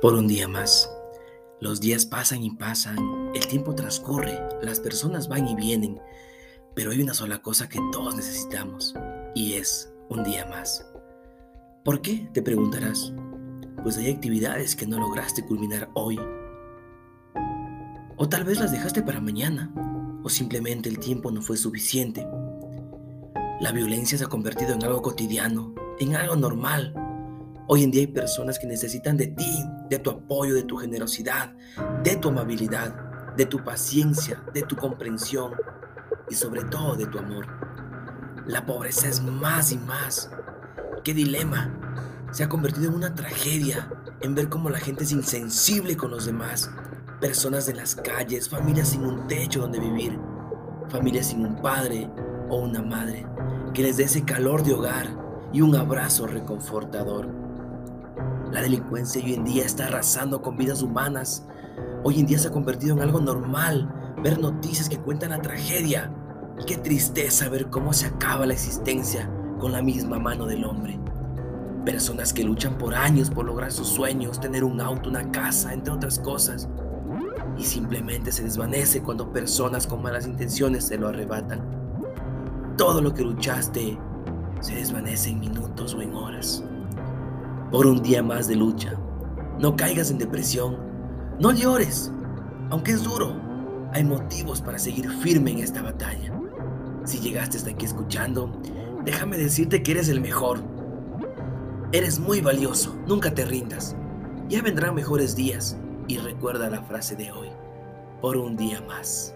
por un día más. Los días pasan y pasan, el tiempo transcurre, las personas van y vienen, pero hay una sola cosa que todos necesitamos y es un día más. ¿Por qué? Te preguntarás. Pues hay actividades que no lograste culminar hoy. O tal vez las dejaste para mañana, o simplemente el tiempo no fue suficiente. La violencia se ha convertido en algo cotidiano, en algo normal, Hoy en día hay personas que necesitan de ti, de tu apoyo, de tu generosidad, de tu amabilidad, de tu paciencia, de tu comprensión y sobre todo de tu amor. La pobreza es más y más. ¡Qué dilema! Se ha convertido en una tragedia en ver cómo la gente es insensible con los demás. Personas en las calles, familias sin un techo donde vivir, familias sin un padre o una madre que les dé ese calor de hogar y un abrazo reconfortador. La delincuencia hoy en día está arrasando con vidas humanas. Hoy en día se ha convertido en algo normal ver noticias que cuentan la tragedia. Qué tristeza ver cómo se acaba la existencia con la misma mano del hombre. Personas que luchan por años por lograr sus sueños, tener un auto, una casa, entre otras cosas. Y simplemente se desvanece cuando personas con malas intenciones se lo arrebatan. Todo lo que luchaste se desvanece en minutos o en horas por un día más de lucha. No caigas en depresión, no llores, aunque es duro, hay motivos para seguir firme en esta batalla. Si llegaste hasta aquí escuchando, déjame decirte que eres el mejor. Eres muy valioso, nunca te rindas. Ya vendrán mejores días y recuerda la frase de hoy, por un día más.